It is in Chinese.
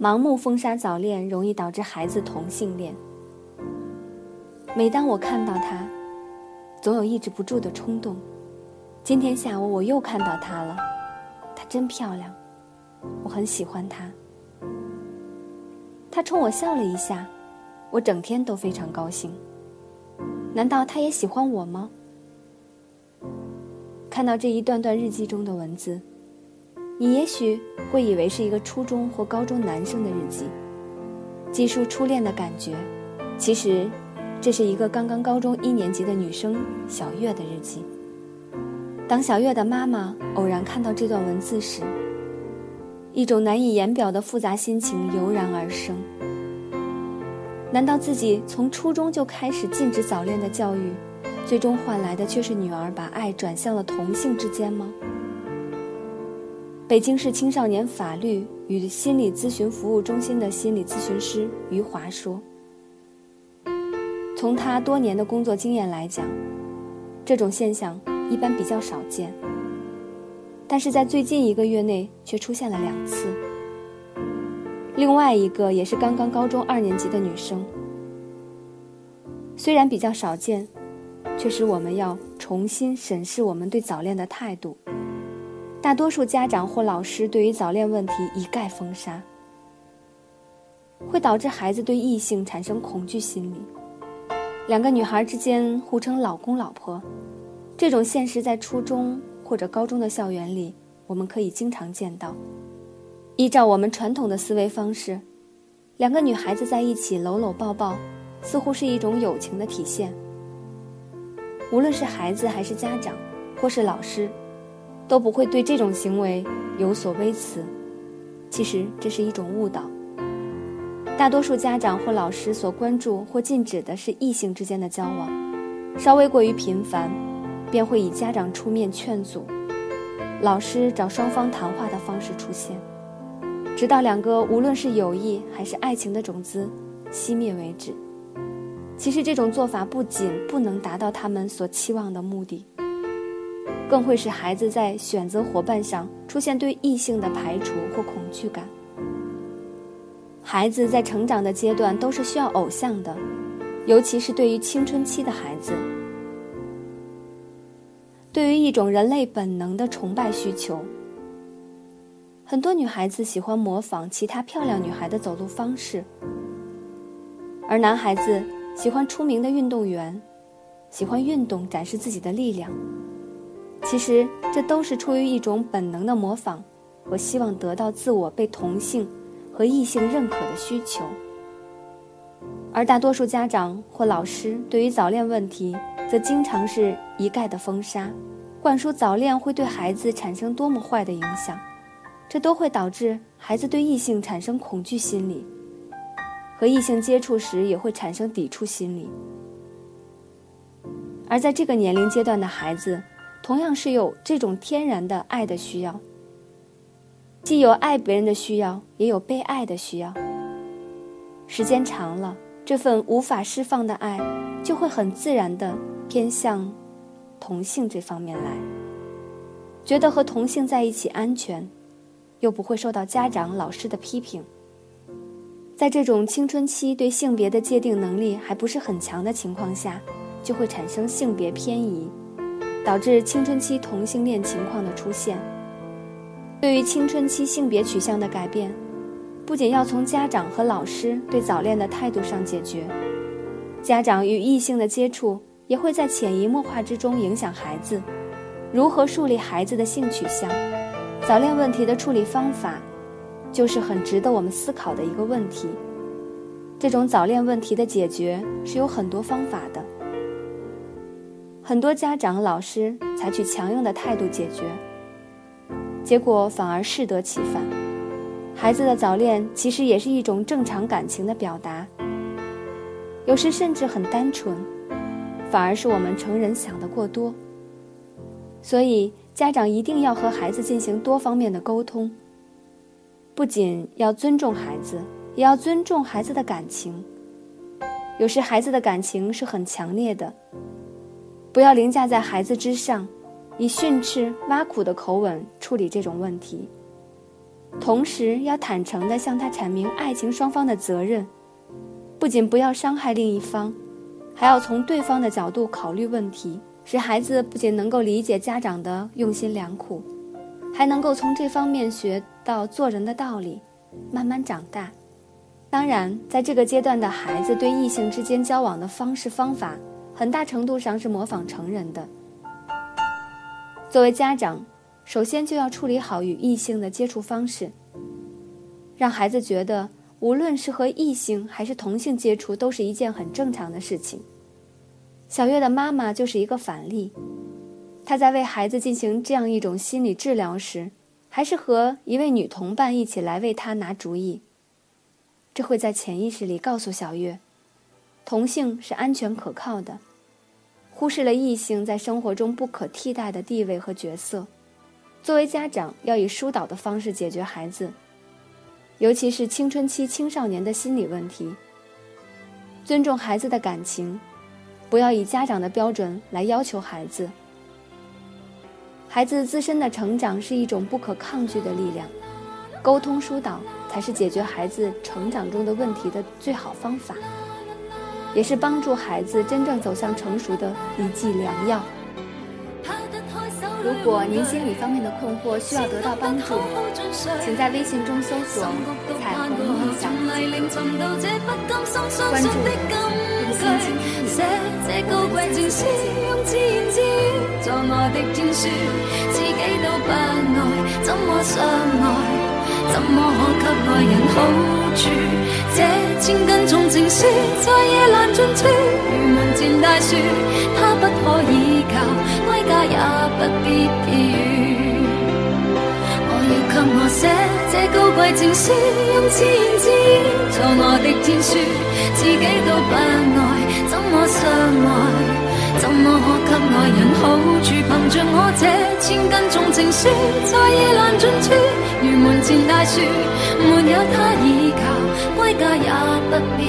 盲目封杀早恋容易导致孩子同性恋。每当我看到他，总有抑制不住的冲动。今天下午我又看到她了，她真漂亮，我很喜欢她。她冲我笑了一下，我整天都非常高兴。难道她也喜欢我吗？看到这一段段日记中的文字，你也许会以为是一个初中或高中男生的日记，记述初恋的感觉。其实。这是一个刚刚高中一年级的女生小月的日记。当小月的妈妈偶然看到这段文字时，一种难以言表的复杂心情油然而生。难道自己从初中就开始禁止早恋的教育，最终换来的却是女儿把爱转向了同性之间吗？北京市青少年法律与心理咨询服务中心的心理咨询师余华说。从他多年的工作经验来讲，这种现象一般比较少见。但是在最近一个月内却出现了两次。另外一个也是刚刚高中二年级的女生，虽然比较少见，却使我们要重新审视我们对早恋的态度。大多数家长或老师对于早恋问题一概封杀，会导致孩子对异性产生恐惧心理。两个女孩之间互称老公老婆，这种现实在初中或者高中的校园里，我们可以经常见到。依照我们传统的思维方式，两个女孩子在一起搂搂抱抱，似乎是一种友情的体现。无论是孩子还是家长，或是老师，都不会对这种行为有所微词。其实这是一种误导。大多数家长或老师所关注或禁止的是异性之间的交往，稍微过于频繁，便会以家长出面劝阻，老师找双方谈话的方式出现，直到两个无论是友谊还是爱情的种子熄灭为止。其实这种做法不仅不能达到他们所期望的目的，更会使孩子在选择伙伴上出现对异性的排除或恐惧感。孩子在成长的阶段都是需要偶像的，尤其是对于青春期的孩子，对于一种人类本能的崇拜需求。很多女孩子喜欢模仿其他漂亮女孩的走路方式，而男孩子喜欢出名的运动员，喜欢运动展示自己的力量。其实这都是出于一种本能的模仿我希望得到自我被同性。和异性认可的需求，而大多数家长或老师对于早恋问题，则经常是一概的封杀，灌输早恋会对孩子产生多么坏的影响，这都会导致孩子对异性产生恐惧心理，和异性接触时也会产生抵触心理。而在这个年龄阶段的孩子，同样是有这种天然的爱的需要。既有爱别人的需要，也有被爱的需要。时间长了，这份无法释放的爱，就会很自然地偏向同性这方面来。觉得和同性在一起安全，又不会受到家长、老师的批评。在这种青春期对性别的界定能力还不是很强的情况下，就会产生性别偏移，导致青春期同性恋情况的出现。对于青春期性别取向的改变，不仅要从家长和老师对早恋的态度上解决，家长与异性的接触也会在潜移默化之中影响孩子。如何树立孩子的性取向，早恋问题的处理方法，就是很值得我们思考的一个问题。这种早恋问题的解决是有很多方法的，很多家长、老师采取强硬的态度解决。结果反而适得其反，孩子的早恋其实也是一种正常感情的表达，有时甚至很单纯，反而是我们成人想的过多。所以家长一定要和孩子进行多方面的沟通，不仅要尊重孩子，也要尊重孩子的感情。有时孩子的感情是很强烈的，不要凌驾在孩子之上。以训斥、挖苦的口吻处理这种问题，同时要坦诚地向他阐明爱情双方的责任，不仅不要伤害另一方，还要从对方的角度考虑问题，使孩子不仅能够理解家长的用心良苦，还能够从这方面学到做人的道理，慢慢长大。当然，在这个阶段的孩子对异性之间交往的方式方法，很大程度上是模仿成人的。作为家长，首先就要处理好与异性的接触方式，让孩子觉得无论是和异性还是同性接触都是一件很正常的事情。小月的妈妈就是一个反例，她在为孩子进行这样一种心理治疗时，还是和一位女同伴一起来为她拿主意。这会在潜意识里告诉小月，同性是安全可靠的。忽视了异性在生活中不可替代的地位和角色。作为家长，要以疏导的方式解决孩子，尤其是青春期青少年的心理问题。尊重孩子的感情，不要以家长的标准来要求孩子。孩子自身的成长是一种不可抗拒的力量，沟通疏导才是解决孩子成长中的问题的最好方法。也是帮助孩子真正走向成熟的一剂良药。如果您心理方面的困惑需要得到帮助，请在微信中搜索“彩虹梦想”，关注怎么可给爱人好处这千斤重情书，在夜阑尽处，如门前大树，它不可以靠，归家也不必寄语。我要给我写这高贵情书，用自言自语做我的天书，自己都不爱，怎么相爱？怎么可给爱人好处？凭着我这千斤重情书，在夜阑尽处，如门前大树，没有他倚靠，归家也不必。